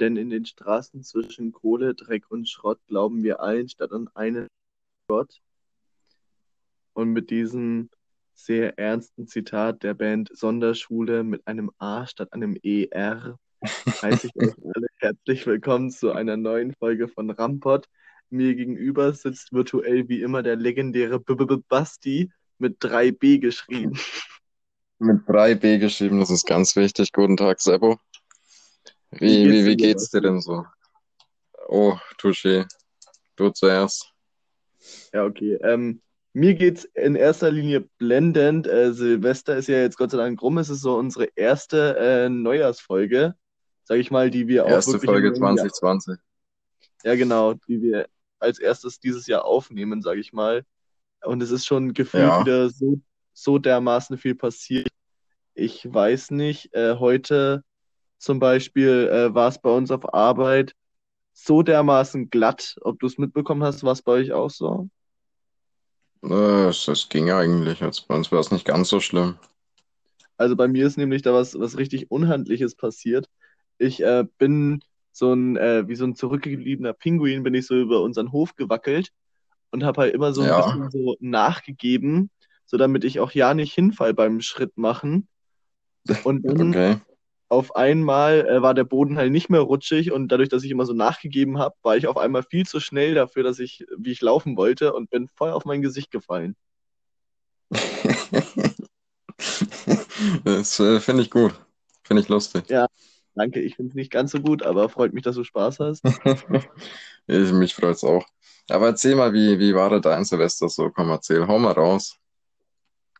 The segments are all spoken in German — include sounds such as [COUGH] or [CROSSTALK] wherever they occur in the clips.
Denn in den Straßen zwischen Kohle, Dreck und Schrott glauben wir allen statt an einen Gott. Und mit diesem sehr ernsten Zitat der Band Sonderschule mit einem A statt einem ER [LAUGHS] heiße ich euch alle herzlich willkommen zu einer neuen Folge von Rampot. Mir gegenüber sitzt virtuell wie immer der legendäre B -B -B Basti mit 3B geschrieben. Mit 3B geschrieben, das ist ganz wichtig. Guten Tag, Sebo. Wie, wie, wie geht's dir denn so? Oh, Touché. Du zuerst. Ja, okay. Ähm, mir geht's in erster Linie blendend. Äh, Silvester ist ja jetzt Gott sei Dank rum. Es ist so unsere erste äh, Neujahrsfolge, sag ich mal, die wir auch Erste Folge im- 2020. Ja, genau, die wir als erstes dieses Jahr aufnehmen, sage ich mal. Und es ist schon gefühlt Ja. wieder so, so dermaßen viel passiert. Ich weiß nicht, äh, heute zum Beispiel äh, war es bei uns auf Arbeit so dermaßen glatt. Ob du es mitbekommen hast, war es bei euch auch so? Es ging eigentlich. Jetzt bei uns war es nicht ganz so schlimm. Also bei mir ist nämlich da was, was richtig Unhandliches passiert. Ich äh, bin so ein, äh, wie so ein zurückgebliebener Pinguin, bin ich so über unseren Hof gewackelt und habe halt immer so ein Ja. bisschen so nachgegeben, so damit ich auch ja nicht hinfall beim Schritt machen. Und dann Okay. Auf einmal äh, war der Boden halt nicht mehr rutschig und dadurch, dass ich immer so nachgegeben habe, war ich auf einmal viel zu schnell dafür, dass ich, wie ich laufen wollte und bin voll auf mein Gesicht gefallen. Das äh, finde ich gut. Finde ich lustig. Danke, ich finde es nicht ganz so gut, aber freut mich, dass du Spaß hast. [LAUGHS] Ich, mich freut's auch. Aber erzähl mal, wie, wie war denn dein Silvester so? Komm, erzähl, hau mal raus.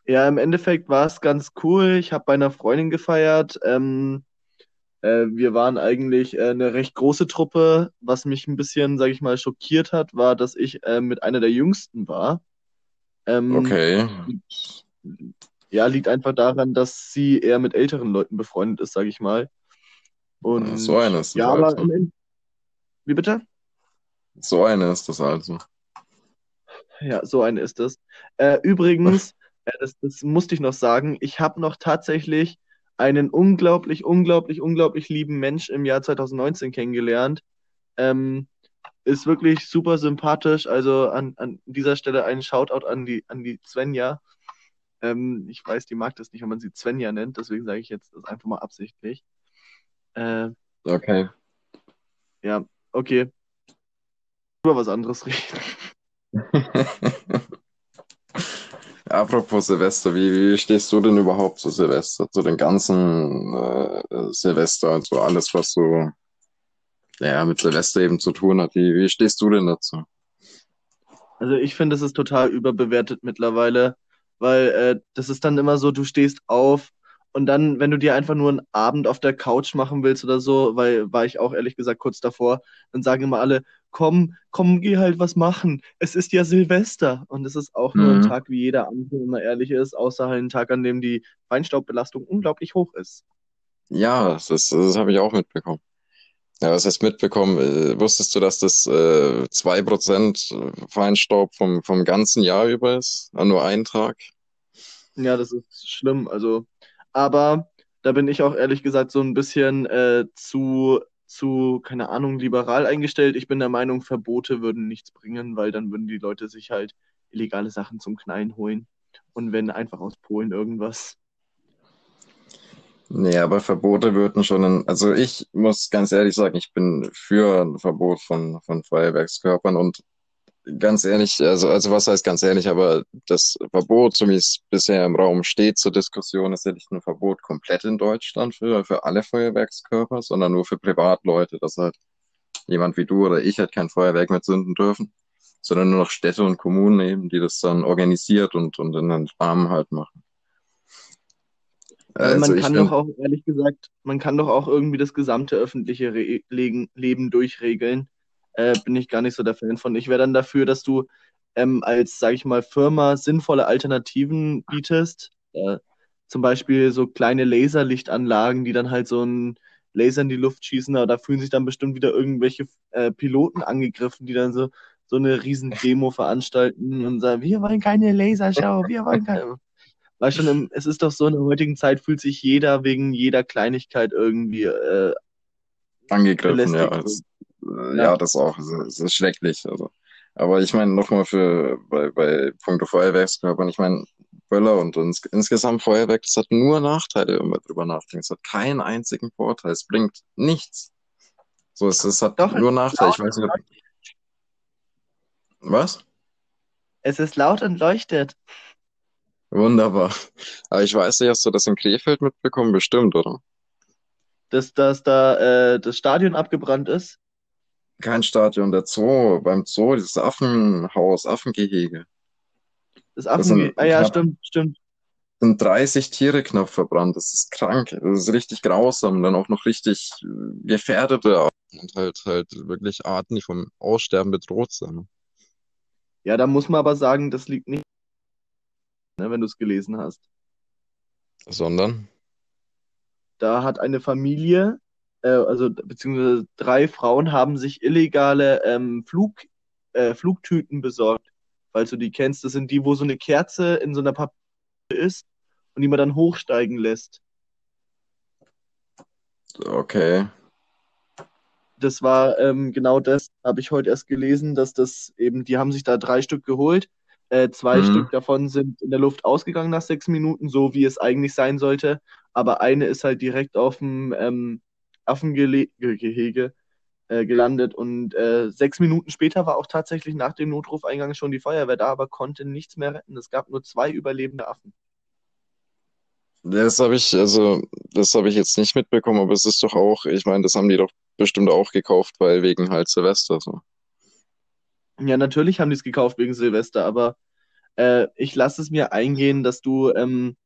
Ja, im Endeffekt war es ganz cool. Ich habe bei einer Freundin gefeiert. Ähm, äh, wir waren eigentlich äh, eine recht große Truppe. Was mich ein bisschen, sage ich mal, schockiert hat, war, dass ich äh, mit einer der Jüngsten war. Ähm, Okay. Ja, liegt einfach daran, dass sie eher mit älteren Leuten befreundet ist, sage ich mal. Und So eine ist das ja, aber also. im End- wie bitte? So eine ist das also. Ja, so eine ist es. Äh, übrigens, äh, das, das musste ich noch sagen, ich habe noch tatsächlich einen unglaublich, unglaublich, unglaublich lieben Mensch im Jahr 2019 kennengelernt. Ähm, ist wirklich super sympathisch. Also an, an dieser Stelle einen Shoutout an die, an die Svenja. Ähm, ich weiß, die mag das nicht, wenn man sie Svenja nennt, deswegen sage ich jetzt das einfach mal absichtlich. Äh, Okay. ja, okay. Über was anderes reden. [LAUGHS] Apropos Silvester, wie, wie stehst du denn überhaupt zu Silvester, zu den ganzen äh, Silvester und so alles, was so ja, mit Silvester eben zu tun hat? Wie, wie stehst du denn dazu? Also ich finde, es ist total überbewertet mittlerweile, weil äh, das ist dann immer so, du stehst auf und dann, wenn du dir einfach nur einen Abend auf der Couch machen willst oder so, weil war ich auch ehrlich gesagt kurz davor, dann sagen immer alle, komm, komm, geh halt was machen. Es ist ja Silvester und es ist auch nur ein Mhm. Tag wie jeder andere, wenn man ehrlich ist, außer halt ein Tag, an dem die Feinstaubbelastung unglaublich hoch ist. Ja, das, das habe ich auch mitbekommen. Ja, was heißt mitbekommen? Äh, wusstest du, dass das äh, 2% Feinstaub vom, vom ganzen Jahr über ist? An nur einen Tag? Ja, das ist schlimm. Also, aber da bin ich auch ehrlich gesagt so ein bisschen äh, zu, zu, keine Ahnung, liberal eingestellt. Ich bin der Meinung, Verbote würden nichts bringen, weil dann würden die Leute sich halt illegale Sachen zum Knallen holen. Und wenn einfach aus Polen irgendwas. Nee, aber Verbote würden schon, ein, also ich muss ganz ehrlich sagen, ich bin für ein Verbot von, von Feuerwerkskörpern und ganz ehrlich, also, also was heißt ganz ehrlich, aber das Verbot, so wie es bisher im Raum steht zur Diskussion, ist ja nicht ein Verbot komplett in Deutschland für, für alle Feuerwerkskörper, sondern nur für Privatleute, dass halt jemand wie du oder ich halt kein Feuerwerk mehr zünden dürfen, sondern nur noch Städte und Kommunen eben, die das dann organisiert und, und in den Rahmen halt machen. Also man ich kann bin, doch auch, ehrlich gesagt, man kann doch auch irgendwie das gesamte öffentliche Re Leben durchregeln. Äh, bin ich gar nicht so der Fan von. Ich wäre dann dafür, dass du ähm, als, sag ich mal, Firma sinnvolle Alternativen bietest. Äh, zum Beispiel so kleine Laserlichtanlagen, die dann halt so ein Laser in die Luft schießen, aber da fühlen sich dann bestimmt wieder irgendwelche äh, Piloten angegriffen, die dann so, so eine riesen Demo veranstalten und sagen, wir wollen keine Lasershow, wir wollen keine. [LAUGHS] Weil schon im, es ist doch so, in der heutigen Zeit fühlt sich jeder wegen jeder Kleinigkeit irgendwie äh, angegriffen, ja. Ja, Ja. das auch. Das ist schrecklich. Also. Aber ich meine, nochmal für bei, bei Punkto Feuerwerkskörpern, ich meine, Böller und ins, insgesamt Feuerwerk, das hat nur Nachteile, wenn man drüber nachdenkt. Es hat keinen einzigen Vorteil. Es bringt nichts. So, es, es hat Doch, es nur Nachteile. Ich weiß nicht, ob, was? Es ist laut und leuchtet. Wunderbar. Aber ich weiß nicht, hast du das in Krefeld mitbekommen? Bestimmt, oder? Dass, dass da äh, das Stadion abgebrannt ist. Kein Stadion, der Zoo, beim Zoo, dieses Affenhaus, Affengehege. Das Das Affen. sind Ah ja, knapp, stimmt, stimmt. sind 30 Tiere knapp verbrannt. Das ist krank. Das ist richtig grausam. Dann auch noch richtig äh, gefährdete Arten und halt, halt wirklich Arten, die vom Aussterben bedroht sind. Ja, da muss man aber sagen, das liegt nicht, ne, wenn du es gelesen hast. Sondern? Da hat eine Familie, äh, also beziehungsweise drei Frauen haben sich illegale ähm, Flug, äh, Flugtüten besorgt. Falls du die kennst, das sind die, wo so eine Kerze in so einer Papier ist und die man dann hochsteigen lässt. Okay. Das war ähm, genau das, habe ich heute erst gelesen, dass das eben, die haben sich da drei Stück geholt. Äh, zwei Mhm. Stück davon sind in der Luft ausgegangen nach sechs Minuten, so wie es eigentlich sein sollte. Aber eine ist halt direkt auf dem ähm, Affengehege äh, gelandet und äh, sechs Minuten später war auch tatsächlich nach dem Notrufeingang schon die Feuerwehr da, aber konnte nichts mehr retten. Es gab nur zwei überlebende Affen. Das habe ich, also, das habe ich jetzt nicht mitbekommen, aber es ist doch auch, ich meine, das haben die doch bestimmt auch gekauft, weil wegen halt Silvester so. Ja, natürlich haben die es gekauft wegen Silvester, aber äh, ich lasse es mir eingehen, dass du, ähm,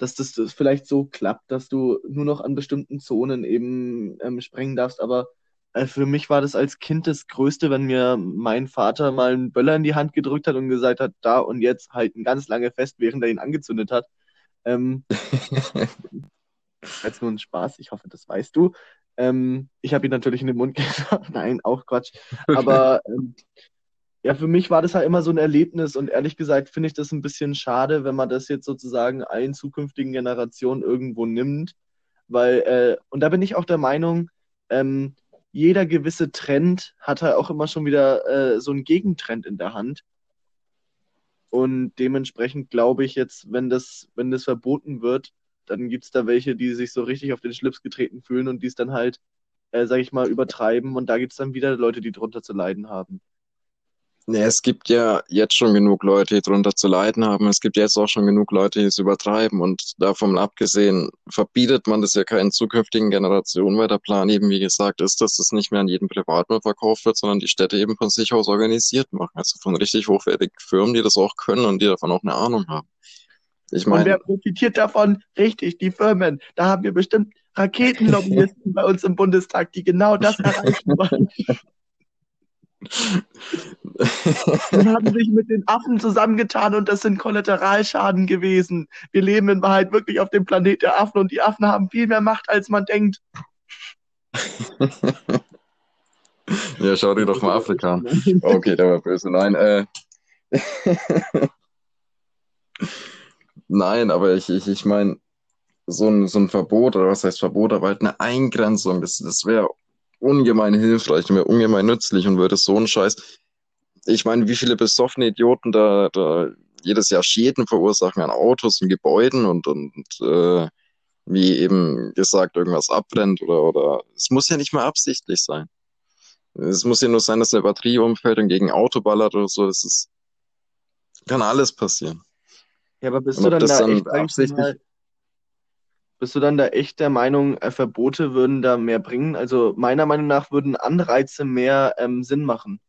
dass das, das vielleicht so klappt, dass du nur noch an bestimmten Zonen eben ähm, sprengen darfst. Aber äh, für mich war das als Kind das Größte, wenn mir mein Vater mal einen Böller in die Hand gedrückt hat und gesagt hat, da und jetzt halten ganz lange fest, während er ihn angezündet hat. Ähm, [LAUGHS] jetzt nur ein Spaß, ich hoffe, das weißt du. Ähm, ich habe ihn natürlich in den Mund [LAUGHS] gesagt. Nein, auch Quatsch. Aber ähm, ja, für mich war das halt immer so ein Erlebnis und ehrlich gesagt finde ich das ein bisschen schade, wenn man das jetzt sozusagen allen zukünftigen Generationen irgendwo nimmt, weil, äh, und da bin ich auch der Meinung, ähm, jeder gewisse Trend hat halt auch immer schon wieder äh, so einen Gegentrend in der Hand. Und dementsprechend glaube ich jetzt, wenn das, wenn das verboten wird, dann gibt es da welche, die sich so richtig auf den Schlips getreten fühlen und die es dann halt, äh, sag ich mal, übertreiben. Und da gibt es dann wieder Leute, die drunter zu leiden haben. Nee, es gibt ja jetzt schon genug Leute, die drunter zu leiden haben. Es gibt jetzt auch schon genug Leute, die es übertreiben. Und davon abgesehen, verbietet man das ja keinen zukünftigen Generationen, weil der Plan eben, wie gesagt, ist, dass das nicht mehr an jeden Privatmann verkauft wird, sondern die Städte eben von sich aus organisiert machen. Also von richtig hochwertigen Firmen, die das auch können und die davon auch eine Ahnung haben. Ich Und wer meine, profitiert davon? Richtig, die Firmen. Da haben wir bestimmt Raketenlobbyisten [LAUGHS] bei uns im Bundestag, die genau das erreichen wollen. [LAUGHS] Die haben sich mit den Affen zusammengetan und das sind Kollateralschaden gewesen. Wir leben in Wahrheit wirklich auf dem Planet der Affen und die Affen haben viel mehr Macht, als man denkt. [LAUGHS] ja, schau dir doch mal Afrika an. Okay, der war böse. Nein, äh. [LAUGHS] Nein, aber ich, ich, ich meine, so ein, so ein Verbot, oder was heißt Verbot, aber halt eine Eingrenzung, das, das wäre ungemein hilfreich und wäre ungemein nützlich und würde so einen Scheiß. Ich meine, wie viele besoffene Idioten da, da jedes Jahr Schäden verursachen an Autos und Gebäuden und, und äh, wie eben gesagt, irgendwas abbrennt oder, oder es muss ja nicht mal absichtlich sein. Es muss ja nur sein, dass eine Batterie umfällt und gegen ein Auto ballert oder so. Das ist, kann alles passieren. Ja, aber bist Und du dann da echt, absichtlich- bist du dann da echt der Meinung, äh, Verbote würden da mehr bringen? Also meiner Meinung nach würden Anreize mehr ähm, Sinn machen.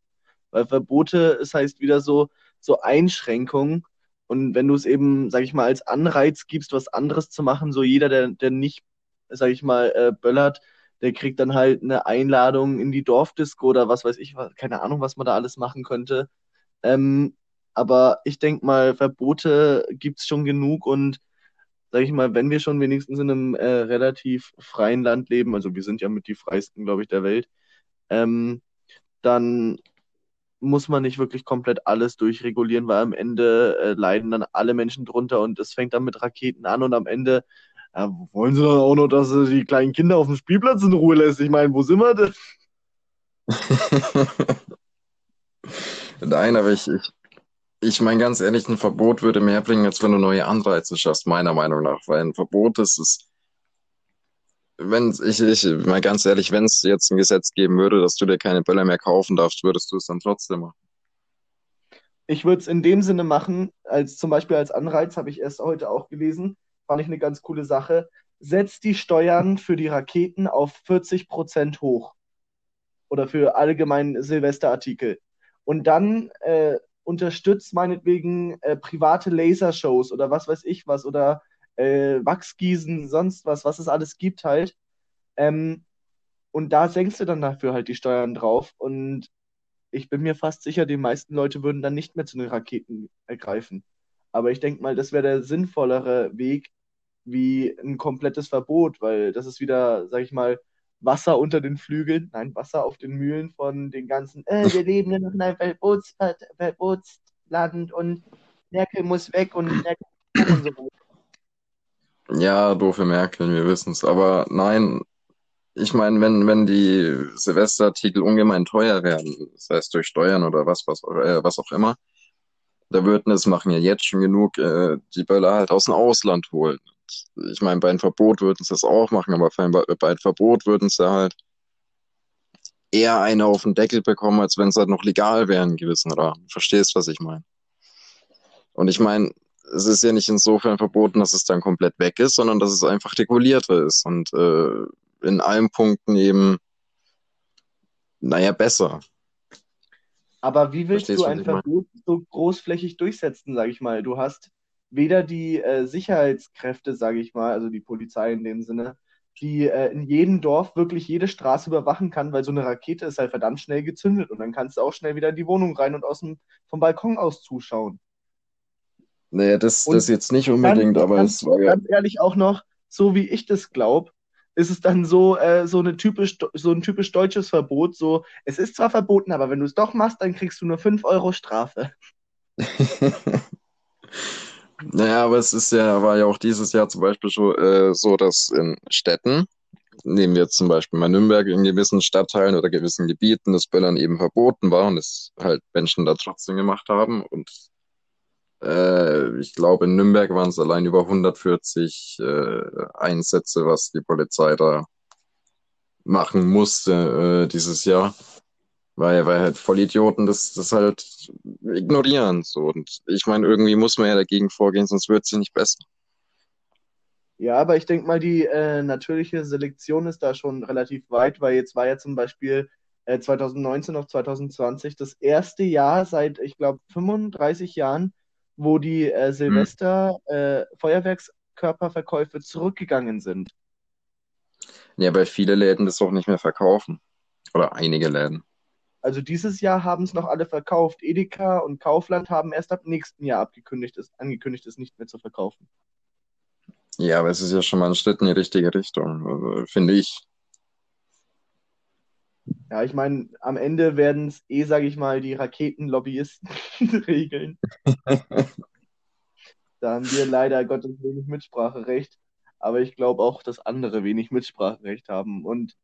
Weil Verbote, es heißt wieder so, so Einschränkungen. Und wenn du es eben, sag ich mal, als Anreiz gibst, was anderes zu machen, so jeder, der, der nicht, sag ich mal, äh, böllert, der kriegt dann halt eine Einladung in die Dorfdisco oder was weiß ich, keine Ahnung, was man da alles machen könnte. Ähm, aber ich denke mal, Verbote gibt's schon genug und sag ich mal, wenn wir schon wenigstens in einem äh, relativ freien Land leben, also wir sind ja mit die freisten, glaube ich, der Welt, ähm, dann muss man nicht wirklich komplett alles durchregulieren, weil am Ende äh, leiden dann alle Menschen drunter und es fängt dann mit Raketen an und am Ende Ja, wollen sie dann auch noch, dass sie die kleinen Kinder auf dem Spielplatz in Ruhe lässt? Ich meine, wo sind wir denn? [LAUGHS] Nein, aber ich, ich, ich meine ganz ehrlich, ein Verbot würde mehr bringen, als wenn du neue Anreize schaffst, meiner Meinung nach. Weil ein Verbot ist es, wenn ich, ich mal ganz ehrlich, wenn es jetzt ein Gesetz geben würde, dass du dir keine Böller mehr kaufen darfst, würdest du es dann trotzdem machen. Ich würde es in dem Sinne machen, als zum Beispiel als Anreiz, habe ich erst heute auch gelesen, fand ich eine ganz coole Sache. Setzt die Steuern für die Raketen auf 40 Prozent hoch. Oder für allgemein Silvesterartikel. Und dann äh, unterstützt meinetwegen äh, private Lasershows oder was weiß ich was oder äh, Wachsgießen, sonst was, was es alles gibt halt. Ähm, und da senkst du dann dafür halt die Steuern drauf. Und ich bin mir fast sicher, die meisten Leute würden dann nicht mehr zu den Raketen ergreifen. Aber ich denke mal, das wäre der sinnvollere Weg wie ein komplettes Verbot, weil das ist wieder, sag ich mal, Wasser unter den Flügeln, nein, Wasser auf den Mühlen von den ganzen, äh, wir leben in einem Verbots Verbotsland und Merkel muss weg und Merkel und so weiter. Ja, doofe Merkel, wir wissen es. Aber nein, ich meine, wenn, wenn die Silvesterartikel ungemein teuer werden, das heißt durch Steuern oder was, was, äh, was auch immer, da würden es machen ja jetzt schon genug, äh, die Böller halt aus dem Ausland holen. Ich meine, bei einem Verbot würden sie das auch machen, aber bei, einem Verbot würden sie halt eher eine auf den Deckel bekommen, als wenn es halt noch legal wäre in gewissen Rahmen. Verstehst, was ich meine? Und ich meine, es ist ja nicht insofern verboten, dass es dann komplett weg ist, sondern dass es einfach regulierter ist und äh, in allen Punkten eben, naja, besser. Aber wie willst Verstehst, du ein Verbot so großflächig durchsetzen, sage ich mal? Du hast weder die äh, Sicherheitskräfte, sage ich mal, also die Polizei in dem Sinne, die äh, in jedem Dorf wirklich jede Straße überwachen kann, weil so eine Rakete ist halt verdammt schnell gezündet und dann kannst du auch schnell wieder in die Wohnung rein und aus dem, vom Balkon aus zuschauen. Naja, das, das jetzt nicht unbedingt, dann, aber ganz, es war ja. Ganz ehrlich auch noch, so wie ich das glaube, ist es dann so, äh, so, eine typisch, so ein typisch deutsches Verbot. So, es ist zwar verboten, aber wenn du es doch machst, dann kriegst du nur 5 Euro Strafe. [LAUGHS] naja, aber es ist ja, war ja auch dieses Jahr zum Beispiel schon äh, so, dass in Städten, nehmen wir zum Beispiel mal Nürnberg, in gewissen Stadtteilen oder gewissen Gebieten, das Böllern eben verboten war und es halt Menschen da trotzdem gemacht haben und äh, ich glaube, in Nürnberg waren es allein über 140 äh, Einsätze, was die Polizei da machen musste äh, dieses Jahr. Weil, weil halt Vollidioten das, das halt ignorieren. So. Und ich meine, irgendwie muss man ja dagegen vorgehen, sonst wird es nicht besser. Ja, aber ich denke mal, die äh, natürliche Selektion ist da schon relativ weit, weil jetzt war ja zum Beispiel äh, 2019 auf 2020 das erste Jahr seit, ich glaube, 35 Jahren, wo die äh, Silvester-Feuerwerkskörperverkäufe hm. äh, zurückgegangen sind. Ja, weil viele Läden das auch nicht mehr verkaufen. Oder einige Läden. Also dieses Jahr haben es noch alle verkauft. Edeka und Kaufland haben erst ab nächsten Jahr abgekündigt, es, angekündigt, es nicht mehr zu verkaufen. Ja, aber es ist ja schon mal ein Schritt in die richtige Richtung, also, finde ich. Ja, ich meine, am Ende werden es eh, sage ich mal, die Raketenlobbyisten [LAUGHS] regeln. [LAUGHS] da haben wir leider Gottes wenig Mitspracherecht. Aber ich glaube auch, dass andere wenig Mitspracherecht haben. Und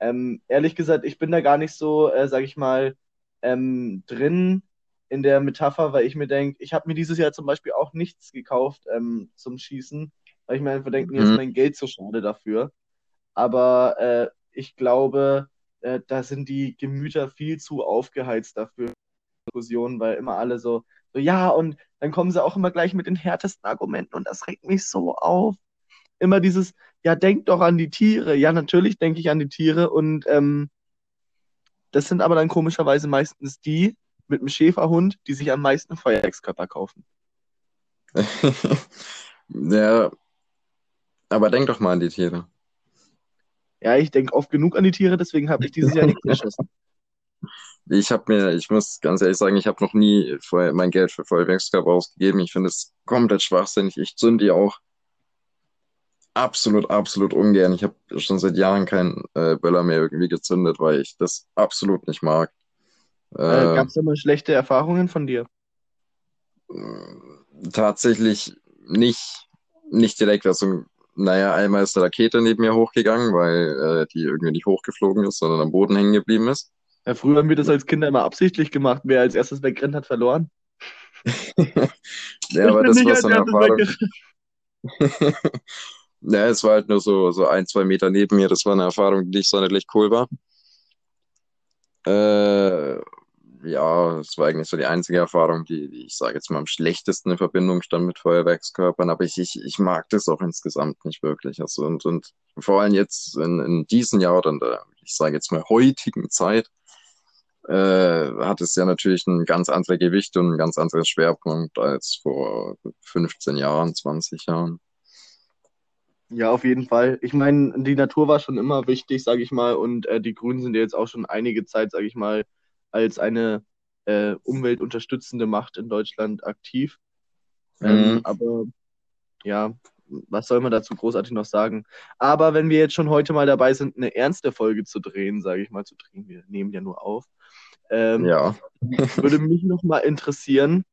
ähm, ehrlich gesagt, ich bin da gar nicht so, äh, sage ich mal, ähm, drin in der Metapher, weil ich mir denke, ich habe mir dieses Jahr zum Beispiel auch nichts gekauft ähm, zum Schießen, weil ich mir einfach denke, mir ist mhm. mein Geld so schade dafür. Aber äh, ich glaube, äh, da sind die Gemüter viel zu aufgeheizt dafür, Diskussionen, weil immer alle so, so, ja, und dann kommen sie auch immer gleich mit den härtesten Argumenten und das regt mich so auf. Immer dieses, ja, denk doch an die Tiere. Ja, natürlich denke ich an die Tiere und ähm, das sind aber dann komischerweise meistens die mit dem Schäferhund, die sich am meisten Feuerwerkskörper kaufen. [LAUGHS] ja, aber denk doch mal an die Tiere. Ja, ich denke oft genug an die Tiere, deswegen habe ich dieses Jahr nichts geschossen. [LAUGHS] Ich habe mir, ich muss ganz ehrlich sagen, ich habe noch nie mein Geld für Feuerwerkskörper ausgegeben. Ich finde es komplett schwachsinnig. Ich zünde die auch absolut, absolut ungern. Ich habe schon seit Jahren keinen äh, Böller mehr irgendwie gezündet, weil ich das absolut nicht mag. Äh, äh, Gab es da mal schlechte Erfahrungen von dir? Tatsächlich nicht, nicht direkt. Also naja, einmal ist eine Rakete neben mir hochgegangen, weil äh, die irgendwie nicht hochgeflogen ist, sondern am Boden hängen geblieben ist. Ja, früher haben wir das als Kinder immer absichtlich gemacht. Wer als erstes wegrennt, hat verloren. [LAUGHS] ja, aber [LAUGHS] das war so eine Erfahrung. [LAUGHS] ja, es war halt nur so, so ein, zwei Meter neben mir. Das war eine Erfahrung, die nicht sonderlich cool war. Äh, ja, es war eigentlich so die einzige Erfahrung, die, die ich sage jetzt mal am schlechtesten in Verbindung stand mit Feuerwerkskörpern, aber ich, ich, ich mag das auch insgesamt nicht wirklich. Also und, und vor allem jetzt in, in diesem Jahr oder in der, ich sage jetzt mal heutigen Zeit, äh, hat es ja natürlich ein ganz anderes Gewicht und ein ganz anderes Schwerpunkt als vor 15 Jahren, 20 Jahren. Ja, auf jeden Fall. Ich meine, die Natur war schon immer wichtig, sage ich mal, und äh, die Grünen sind ja jetzt auch schon einige Zeit, sage ich mal, als eine äh, umweltunterstützende Macht in Deutschland aktiv. Ähm, mhm. Aber ja, was soll man dazu großartig noch sagen? Aber wenn wir jetzt schon heute mal dabei sind, eine ernste Folge zu drehen, sage ich mal, zu drehen, wir nehmen ja nur auf, ähm, ja. würde mich noch mal interessieren.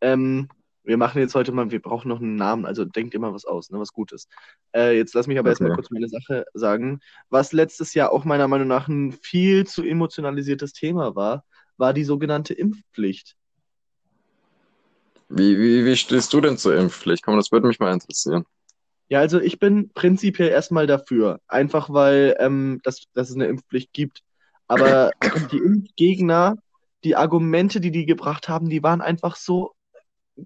Ähm, wir machen jetzt heute mal, wir brauchen noch einen Namen, also denkt immer was aus, ne, was Gutes. Äh, jetzt lass mich aber okay. erstmal kurz meine Sache sagen. Was letztes Jahr auch meiner Meinung nach ein viel zu emotionalisiertes Thema war, war die sogenannte Impfpflicht. Wie, wie, wie stehst du denn zur Impfpflicht? Komm, das würde mich mal interessieren. Ja, also ich bin prinzipiell erstmal dafür. Einfach weil ähm, das, dass es eine Impfpflicht gibt. Aber [COUGHS] die Impfgegner, die Argumente, die die gebracht haben, die waren einfach so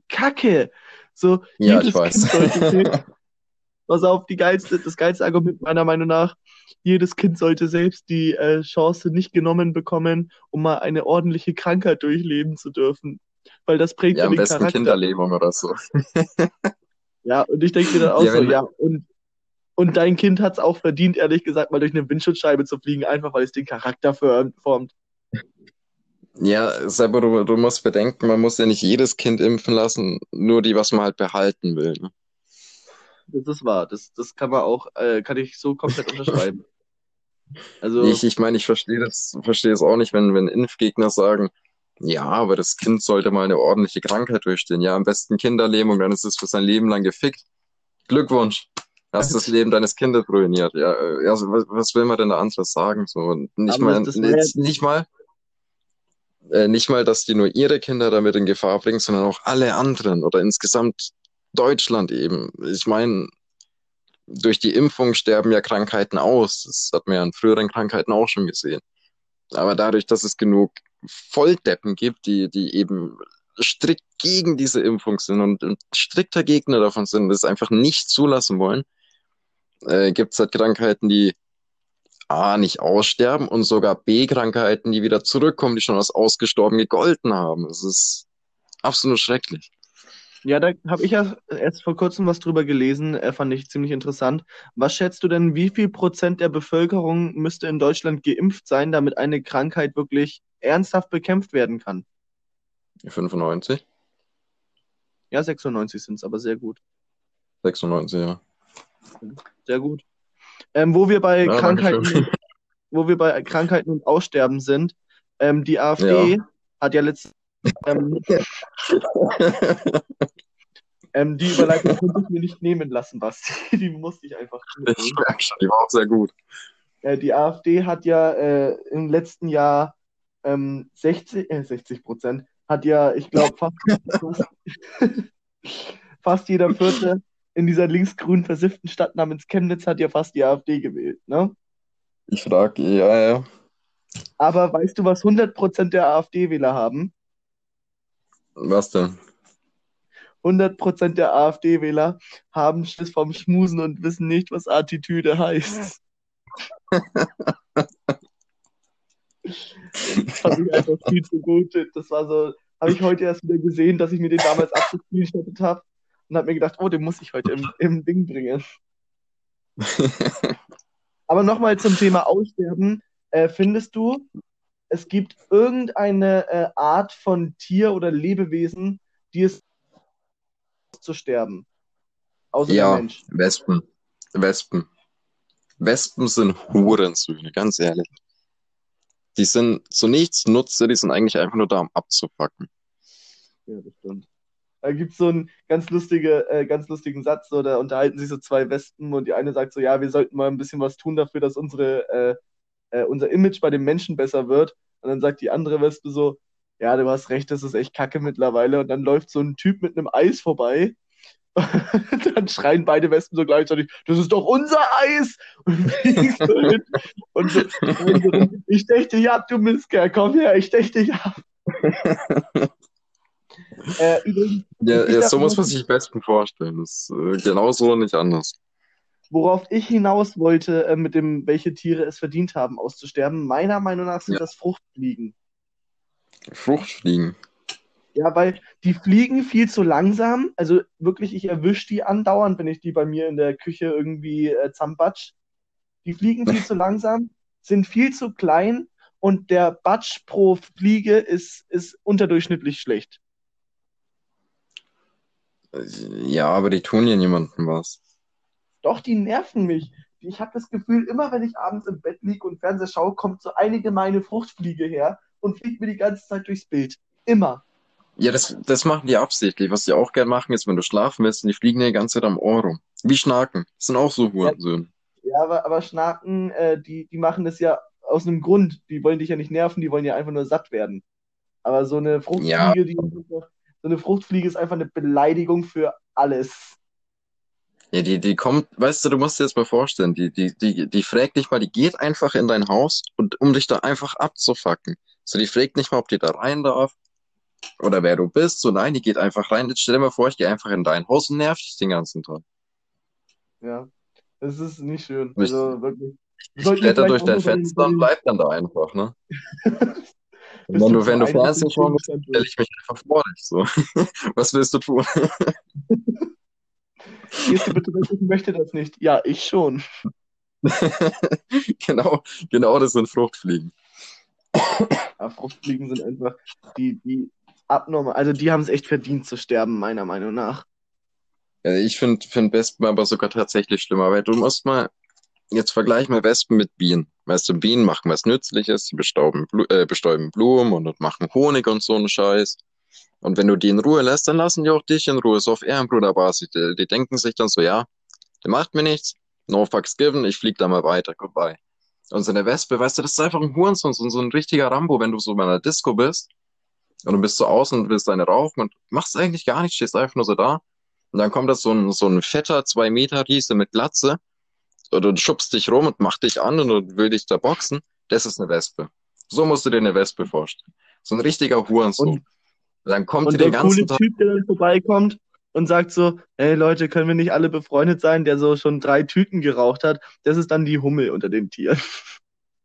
kacke. So, ja, jedes Kind sollte [LAUGHS] Pass auf, die geilste, das geilste Argument meiner Meinung nach, jedes Kind sollte selbst die äh, Chance nicht genommen bekommen, um mal eine ordentliche Krankheit durchleben zu dürfen. Weil das prägt ja, am den besten Charakter. Kinderlähmung oder so. [LAUGHS] ja, und ich denke mir dann auch ja, so, ja, und, und dein Kind hat es auch verdient, ehrlich gesagt, mal durch eine Windschutzscheibe zu fliegen, einfach weil es den Charakter formt. Ja, selber, du, du musst bedenken, man muss ja nicht jedes Kind impfen lassen, nur die, was man halt behalten will. Ne? Das ist wahr. Das, das kann man auch, äh, kann ich so komplett [LAUGHS] unterschreiben. Also, ich, ich meine, ich verstehe das, verstehe es auch nicht, wenn, wenn Impfgegner sagen, ja, aber das Kind sollte mal eine ordentliche Krankheit durchstehen. Ja, am besten Kinderlähmung, dann ist es für sein Leben lang gefickt. Glückwunsch. Hast das Leben deines Kindes ruiniert. Ja, ja was, was will man denn da anderes sagen? So, nicht mal, nicht, nicht mal, äh, nicht mal, dass die nur ihre Kinder damit in Gefahr bringen, sondern auch alle anderen oder insgesamt Deutschland eben. Ich meine, durch die Impfung sterben ja Krankheiten aus. Das hat man ja in früheren Krankheiten auch schon gesehen. Aber dadurch, dass es genug Volldeppen gibt, die, die eben strikt gegen diese Impfung sind und, und strikter Gegner davon sind, das einfach nicht zulassen wollen, äh, gibt es halt Krankheiten, die A, nicht aussterben und sogar B-Krankheiten, die wieder zurückkommen, die schon als ausgestorben gegolten haben. Das ist absolut schrecklich. Ja, da habe ich ja erst vor kurzem was drüber gelesen, äh, fand ich ziemlich interessant. Was schätzt du denn, wie viel Prozent der Bevölkerung müsste in Deutschland geimpft sein, damit eine Krankheit wirklich ernsthaft bekämpft werden kann? 95? Ja, 96 sind es, aber sehr gut. 96, ja. Sehr gut. Ähm, wo wir bei ja, Krankheiten, [LAUGHS] wo wir bei Krankheiten und Aussterben sind, ähm, die AfD ja. hat ja letztens ähm, [LAUGHS] ähm, die Überleitung konnte ich mir nicht nehmen lassen, Basti. [LAUGHS] Die musste ich einfach. Ich merke schon, die war auch sehr gut. Äh, die AfD hat ja äh, im letzten Jahr ähm, 60, äh, 60 Prozent, hat ja, ich glaube, fast, fast jeder Vierte in dieser linksgrün versifften Stadt namens Chemnitz hat ja fast die AfD gewählt, ne? Ich frage, ja, ja. Aber weißt du, was 100% der AfD-Wähler haben? Was denn? 100% der AfD-Wähler haben Schiss vom Schmusen und wissen nicht, was Attitüde heißt. das fand ich einfach viel zu gut. Das war so, habe ich heute erst wieder gesehen, dass ich mir den damals abgescreenshottet habe und habe mir gedacht, oh, den muss ich heute im, im Ding bringen. [LAUGHS] Aber nochmal zum Thema Aussterben. Äh, findest du, es gibt irgendeine äh, Art von Tier oder Lebewesen, die es zu sterben? Außer ja, der Mensch. Wespen. Wespen. Wespen sind Hurensöhne, ganz ehrlich. Die sind zu nichts Nutze, die sind eigentlich einfach nur da, um abzupacken. Ja, das stimmt. Da gibt es so einen ganz, lustige, äh, ganz lustigen Satz, so, da unterhalten sich so zwei Wespen und die eine sagt so, ja, wir sollten mal ein bisschen was tun dafür, dass unsere, äh, äh, unser Image bei den Menschen besser wird. Und dann sagt die andere Wespe so, ja, du hast recht, das ist echt kacke mittlerweile. Und dann läuft so ein Typ mit einem Eis vorbei. [LAUGHS] dann schreien beide Wespen so gleichzeitig, das ist doch unser Eis! Und, [LAUGHS] und so, ich stech dich ab, du Mistkerl, komm her, ich stech dich ab. [LAUGHS] äh, übrigens, ja, ja so muss man sich Wespen vorstellen. Das ist äh, genauso und nicht anders. Worauf ich hinaus wollte, äh, mit dem, welche Tiere es verdient haben, auszusterben, meiner Meinung nach sind ja. das Fruchtfliegen. Fruchtfliegen. Ja, weil die fliegen viel zu langsam. Also wirklich, ich erwische die andauernd, wenn ich die bei mir in der Küche irgendwie äh, zambatsch. Die fliegen viel zu [LAUGHS] langsam, sind viel zu klein und der Batsch pro Fliege ist, ist unterdurchschnittlich schlecht. Ja, aber die tun ja niemandem was. Doch, die nerven mich. Ich habe das Gefühl, immer wenn ich abends im Bett liege und Fernseher schaue, kommt so eine gemeine Fruchtfliege her und fliegt mir die ganze Zeit durchs Bild. Immer. Ja, das, das machen die absichtlich. Was die auch gern machen, ist, wenn du schlafen willst, und die fliegen die ganze Zeit am Ohr rum. Wie Schnaken. Das sind auch so Hurensöhne. Ja, ja, aber, aber Schnaken, äh, die, die machen das ja aus einem Grund. Die wollen dich ja nicht nerven, die wollen ja einfach nur satt werden. Aber so eine Fruchtfliege, ja. die, eine Fruchtfliege ist einfach eine Beleidigung für alles. Ja, die, die kommt, weißt du, du musst dir jetzt mal vorstellen, die, die, die, die fragt nicht mal, die geht einfach in dein Haus und um dich da einfach abzufacken. So, die fragt nicht mal, ob die da rein darf oder wer du bist. So, nein, die geht einfach rein. Jetzt stell dir mal vor, ich gehe einfach in dein Haus und nerv dich den ganzen Tag. Ja, das ist nicht schön. Ich, also wirklich. Ich kletter durch dein Fenster und bleib dann da einfach, ne? [LAUGHS] wenn du, wenn du Fernsehen schauen willst, stelle ich mich einfach vor dich. So. [LAUGHS] Was willst du tun? [LAUGHS] Gehst du bitte weg, ich möchte das nicht. Ja, ich schon. [LAUGHS] genau, genau das sind Fruchtfliegen. Ja, Fruchtfliegen sind einfach die, die abnormal, also die haben es echt verdient zu sterben, meiner Meinung nach. Ja, ich finde find Wespen aber sogar tatsächlich schlimmer, weil du musst mal, jetzt vergleich mal Wespen mit Bienen. Weißt du, Bienen machen was Nützliches, die bestauben, äh, bestäuben Blumen und machen Honig und so einen Scheiß. Und wenn du die in Ruhe lässt, dann lassen die auch dich in Ruhe, so auf Ehrenbruderbasis. Die, die denken sich dann so, ja, der macht mir nichts, no fucks given, ich flieg da mal weiter, goodbye. Und so eine Wespe, weißt du, das ist einfach ein Hurensohn, so, ein richtiger Rambo, wenn du so bei einer Disco bist und du bist so außen und willst deine rauchen und machst eigentlich gar nichts, stehst einfach nur so da. Und dann kommt das so ein, so ein fetter zwei Meter Riese mit Glatze oder du schubst dich rum und macht dich an und will dich da boxen. Das ist eine Wespe. So musst du dir eine Wespe vorstellen. So ein richtiger Hurensohn. Und, dann kommt und ganzen coole Typ, der dann vorbeikommt und sagt so, hey Leute, können wir nicht alle befreundet sein, der so schon drei Tüten geraucht hat? Das ist dann die Hummel unter den Tieren. [LAUGHS]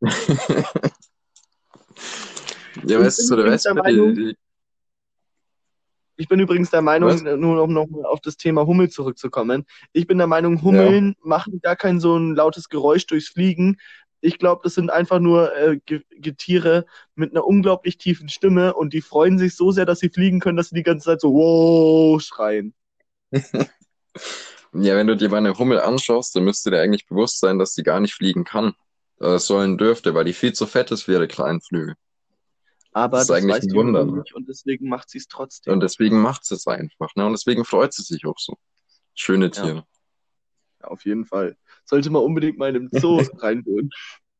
ja, weißt du, so der Wespe, die... Ich bin übrigens der Meinung, Was? nur um noch auf das Thema Hummel zurückzukommen. Ich bin der Meinung, Hummeln ja. machen gar kein so ein lautes Geräusch durchs Fliegen. Ich glaube, das sind einfach nur äh, Getiere mit einer unglaublich tiefen Stimme und die freuen sich so sehr, dass sie fliegen können, dass sie die ganze Zeit so wow schreien. [LAUGHS] ja, wenn du dir mal eine Hummel anschaust, dann müsste dir eigentlich bewusst sein, dass die gar nicht fliegen kann. Das sollen dürfte, weil die viel zu fett ist für ihre kleinen Flügel. Aber das ist das eigentlich ein Wunder. Ne? Nicht und deswegen macht sie es trotzdem. Und deswegen macht sie es einfach. Ne? Und deswegen freut sie sich auch so. Schöne Tiere. Ja. ja auf jeden Fall sollte man unbedingt mal in einem Zoo [LAUGHS] reinwohnen.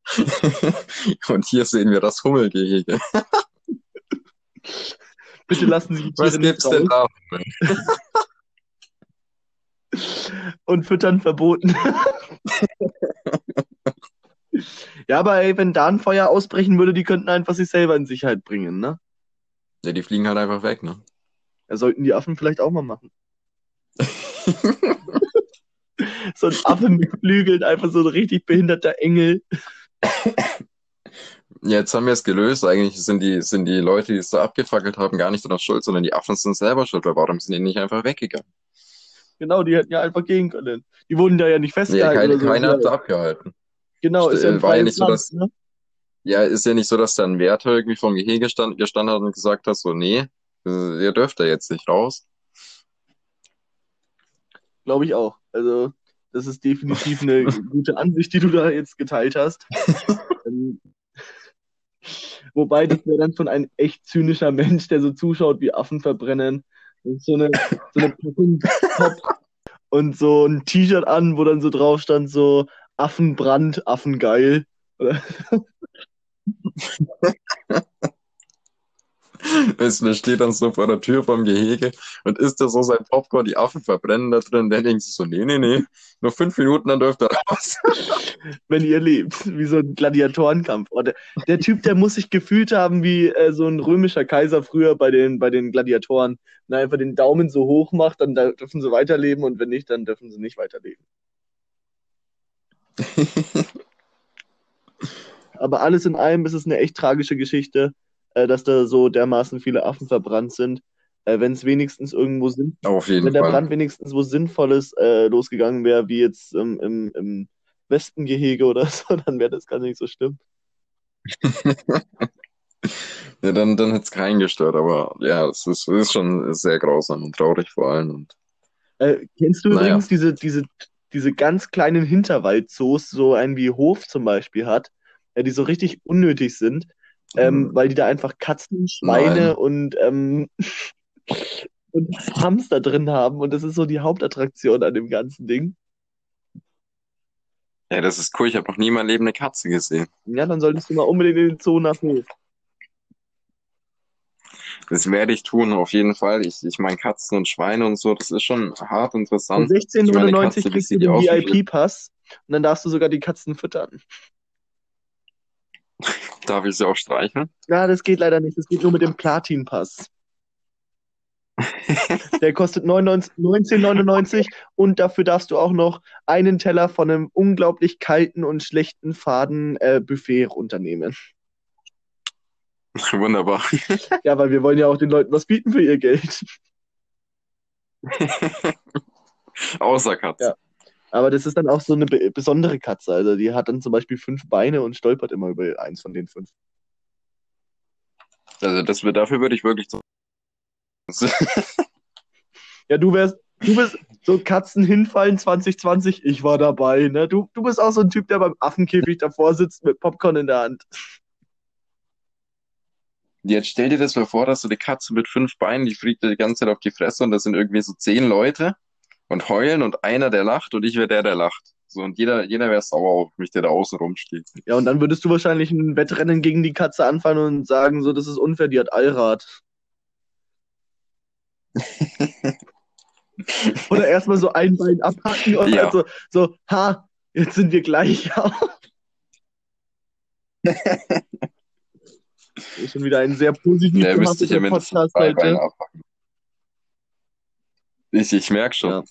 [LAUGHS] Und hier sehen wir das Hummelgehege. [LAUGHS] Bitte lassen Sie die Tiere Was gibt's denn da? Und füttern verboten. [LAUGHS] ja, aber ey, wenn da ein Feuer ausbrechen würde, die könnten einfach sich selber in Sicherheit bringen, ne? Ja, die fliegen halt einfach weg, ne? Ja, sollten die Affen vielleicht auch mal machen. [LAUGHS] so ein Affe mit Flügeln, einfach so ein richtig behinderter Engel. Ja, jetzt haben wir es gelöst. Eigentlich sind die, sind die Leute, die es da abgefackelt haben, gar nicht daran schuld, sondern die Affen sind selber schuld. Weil warum sind die nicht einfach weggegangen? Genau, die hätten ja einfach gehen können. Die wurden da ja nicht festgehalten. Ja, keine, so. keiner hat sie abgehalten. Genau, ist ja ein war ja nicht so, dass, ne? Ja, ist ja nicht so, dass da ein Wärter irgendwie vom Gehege stand, gestanden hat und gesagt hat, so, nee, ihr dürft da jetzt nicht raus. Glaube ich auch. Also, das ist definitiv eine [LAUGHS] gute Ansicht, die du da jetzt geteilt hast. [LAUGHS] ähm, wobei, das wäre dann schon ein echt zynischer Mensch, der so zuschaut, wie Affen verbrennen. Und so eine, so eine [LAUGHS] Pop und so ein T-Shirt an, wo dann so drauf stand, so Affenbrand, Affengeil. Weißt du, der steht dann so vor der Tür vom Gehege und isst da so sein Popcorn, die Affen verbrennen da drin. Dann denkt sich so, nee, nee, nee, nur fünf Minuten, dann dürft ihr raus. [LAUGHS] wenn ihr lebt, wie so ein Gladiatorenkampf. Oh, der, der Typ, der muss sich gefühlt haben wie äh, so ein römischer Kaiser früher bei den, bei den Gladiatoren. Wenn er einfach den Daumen so hoch macht, dann da dürfen sie weiterleben und wenn nicht, dann dürfen sie nicht weiterleben. [LAUGHS] Aber alles in allem ist es eine echt tragische Geschichte, äh, dass da so dermaßen viele Affen verbrannt sind. Äh, wenn es wenigstens irgendwo sind, wenn der Fall. Brand wenigstens wo Sinnvolles äh, losgegangen wäre, wie jetzt ähm, im, im Wespengehege oder [LAUGHS] so, dann wäre das gar nicht so schlimm. [LAUGHS] Ja, dann, dann hätte es keinen gestört, aber ja, es ist, es ist schon sehr grausam und traurig vor allem. Und Äh, kennst du Naja. übrigens diese, diese, diese ganz kleinen Hinterwaldzoos, so einen wie Hof zum Beispiel hat, äh, die so richtig unnötig sind, ähm, Mhm. weil die da einfach Katzen, Schweine Nein. und, ähm, und Hamster drin haben und das ist so die Hauptattraktion an dem ganzen Ding. ja, das ist cool. Ich habe noch nie in meinem Leben eine Katze gesehen. Ja, dann solltest du mal unbedingt in den Zoo nach Hof. Das werde ich tun, auf jeden Fall. Ich, ich meine, Katzen und Schweine und so, das ist schon hart interessant. Meine, 16,99 Katze, wie kriegst du den VIP-Pass und dann darfst du sogar die Katzen füttern. [LAUGHS] darf ich sie auch streicheln? Ja, das geht leider nicht. Das geht nur mit dem Platin-Pass. [LAUGHS] Der kostet 99 19,99 und dafür darfst du auch noch einen Teller von einem unglaublich kalten und schlechten faden äh, runternehmen. [LAUGHS] Wunderbar. Ja, weil wir wollen ja auch den Leuten was bieten für ihr Geld. [LAUGHS] Außer Katze. Ja. Aber das ist dann auch so eine be besondere Katze. Also die hat dann zum Beispiel fünf Beine und stolpert immer über eins von den fünf. Also das, wird- dafür würde ich wirklich so. [LAUGHS] Ja, du wärst, du bist so Katzen hinfallen 2020, ich war dabei, ne? Du, du bist auch so ein Typ, der beim Affenkäfig davor sitzt mit Popcorn in der Hand. Jetzt stell dir das mal vor, dass so eine Katze mit fünf Beinen, die fliegt dir die ganze Zeit auf die Fresse und das sind irgendwie so zehn Leute und heulen und einer, der lacht und ich wäre der, der lacht. So, und jeder, jeder wäre sauer auf mich, der da außen rumsteht. Ja, und dann würdest du wahrscheinlich ein Wettrennen gegen die Katze anfangen und sagen, so, das ist unfair, die hat Allrad. [LAUGHS] Oder erstmal so ein Bein abhacken und Ja. dann so, so, ha, jetzt sind wir gleich. ist [LAUGHS] [LAUGHS] schon wieder ein sehr positiv Der müsste ich ja gemachter mindestens Podcast zwei Beine heute. abpacken. Ich, ich merke schon. Ja.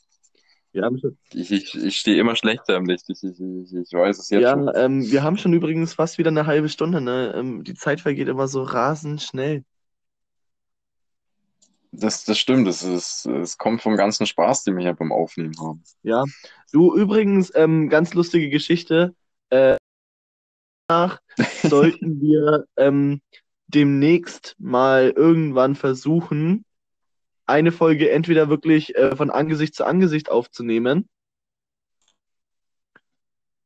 Wir haben schon, Ich, ich, ich stehe immer schlechter im Licht. Ich, ich, ich, ich weiß es jetzt ja, schon. ähm, wir haben schon übrigens fast wieder eine halbe Stunde, ne? Ähm, die Zeit vergeht immer so rasend schnell. Das, das stimmt. Es ist, es kommt vom ganzen Spaß, den wir hier beim Aufnehmen haben. Ja. Du, übrigens, ähm, ganz lustige Geschichte. Äh, nach sollten [LAUGHS] wir ähm, demnächst mal irgendwann versuchen, eine Folge entweder wirklich äh, von Angesicht zu Angesicht aufzunehmen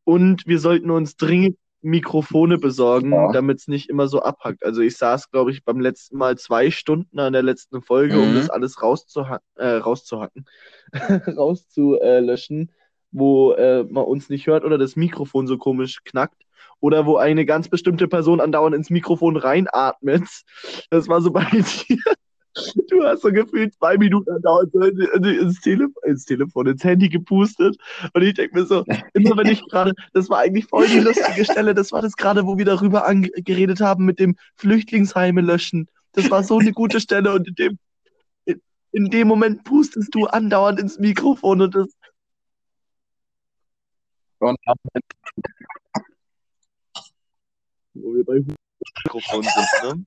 und wir sollten uns dringend Mikrofone besorgen, Ja. damit es nicht immer so abhackt. Also ich saß, glaube ich, beim letzten Mal zwei Stunden an der letzten Folge, um Mhm. das alles rauszuha äh, rauszuhacken, [LAUGHS] rauszulöschen, wo äh, man uns nicht hört oder das Mikrofon so komisch knackt. Oder wo eine ganz bestimmte Person andauernd ins Mikrofon reinatmet. Das war so bei [LAUGHS] dir. Du hast so gefühlt zwei Minuten andauernd ins, Tele ins Telefon, ins Handy gepustet. Und ich denke mir so, immer wenn ich gerade, das war eigentlich voll die lustige Stelle, das war das gerade, wo wir darüber geredet haben mit dem Flüchtlingsheime löschen. Das war so eine gute Stelle und in dem, in dem Moment pustest du andauernd ins Mikrofon und das, Und wo wir bei Mikrofon sind, ne?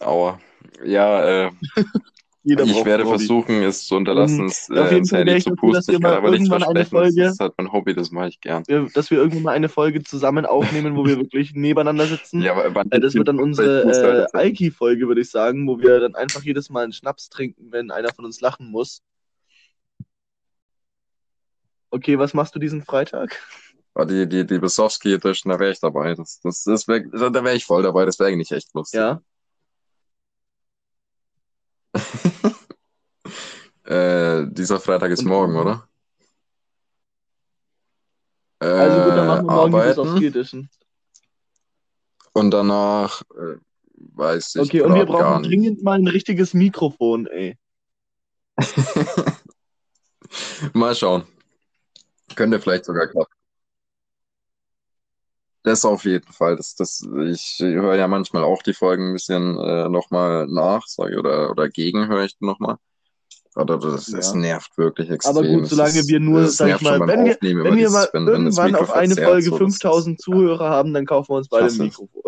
Aua. Ja, äh, [LAUGHS] Jeder ich braucht werde versuchen, es zu unterlassen, es, auf äh, jeden ins Fall Handy ich zu pusten. Ich kann aber eine versprechen. Folge- Das ist halt mein Hobby, das mache ich gern. dass wir irgendwann mal eine Folge zusammen aufnehmen, wo wir [LAUGHS] wirklich nebeneinander sitzen. Ja, aber Äh, das wird dann Ich unsere halt äh, Alki-Folge, würde ich sagen, wo wir dann einfach jedes Mal einen Schnaps trinken, wenn einer von uns lachen muss. Okay, was machst du diesen Freitag? Oh, die, die, die Besowski Edition, da wäre ich dabei. Das, das, das wär, da wäre ich voll dabei. Das wäre eigentlich echt lustig. Ja. [LAUGHS] Äh, dieser Freitag ist morgen, oder? Also gut, dann Äh, machen wir morgen Besowski arbeiten Edition. und danach äh, weiß ich Okay, und wir brauchen dringend mal ein richtiges Mikrofon, ey. [LAUGHS] Mal schauen. Könnte vielleicht sogar klappen. Das auf jeden Fall. Das, das, ich höre ja manchmal auch die Folgen ein bisschen äh, nochmal nach, sag ich, oder, oder gegen höre ich nochmal. Oder das, das Ja. nervt wirklich extrem. Aber gut, solange ist- wir nur, sag ich mal, wenn wir, wenn wir mal wenn, das irgendwann auf eine Folge so, das ist- 5000 [LAUGHS] Zuhörer haben, dann kaufen wir uns beide ein. Mikrofon.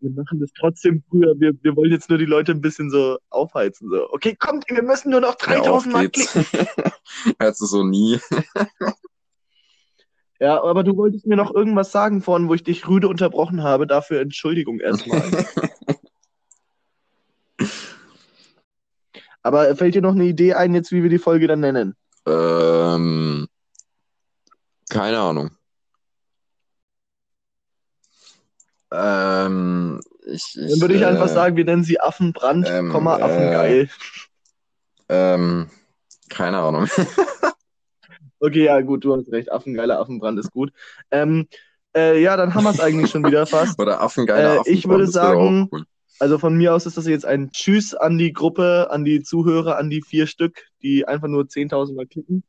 Wir machen das trotzdem früher. Wir, wir wollen jetzt nur die Leute ein bisschen so aufheizen. So. Okay, kommt, wir müssen nur noch Ja, auf 3000 Mal geht's. klicken. [LAUGHS] Du so nie. [LAUGHS] Ja, aber du wolltest mir noch irgendwas sagen vorhin, wo ich dich rüde unterbrochen habe. Dafür Entschuldigung erstmal. [LAUGHS] aber fällt dir noch eine Idee ein, jetzt wie wir die Folge dann nennen? ähm, keine Ahnung. Ähm, ich, ich, Dann würde ich einfach äh, sagen, wir nennen sie Affenbrand, ähm, Komma, äh, Affengeil. Ähm, keine Ahnung. [LAUGHS] Okay, ja, gut, du hast recht. Affengeiler Affenbrand ist gut. Ähm, äh, ja, dann haben wir es eigentlich schon wieder fast. [LAUGHS] Oder Affengeiler Äh, Affenbrand, ich würde sagen, cool. Also von mir aus ist das jetzt ein Tschüss an die Gruppe, an die Zuhörer, an die vier Stück, die einfach nur 10.000 Mal klicken.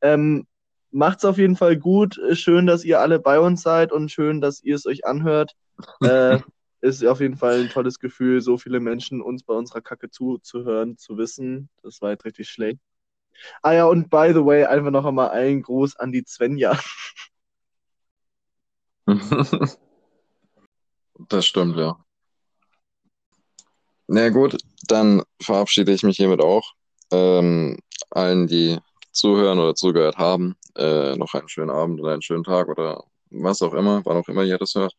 Ähm, macht's auf jeden Fall gut. Schön, dass ihr alle bei uns seid und schön, dass ihr es euch anhört. [LAUGHS] Äh, ist auf jeden Fall ein tolles Gefühl, so viele Menschen uns bei unserer Kacke zuzuhören, zu wissen. Das war jetzt richtig schlecht. Ah ja, und by the way, einfach noch einmal einen Gruß an die Svenja. [LAUGHS] Das stimmt, ja. Na gut, dann verabschiede ich mich hiermit auch. Ähm, allen, die zuhören oder zugehört haben, äh, noch einen schönen Abend oder einen schönen Tag oder was auch immer, wann auch immer ihr das hört.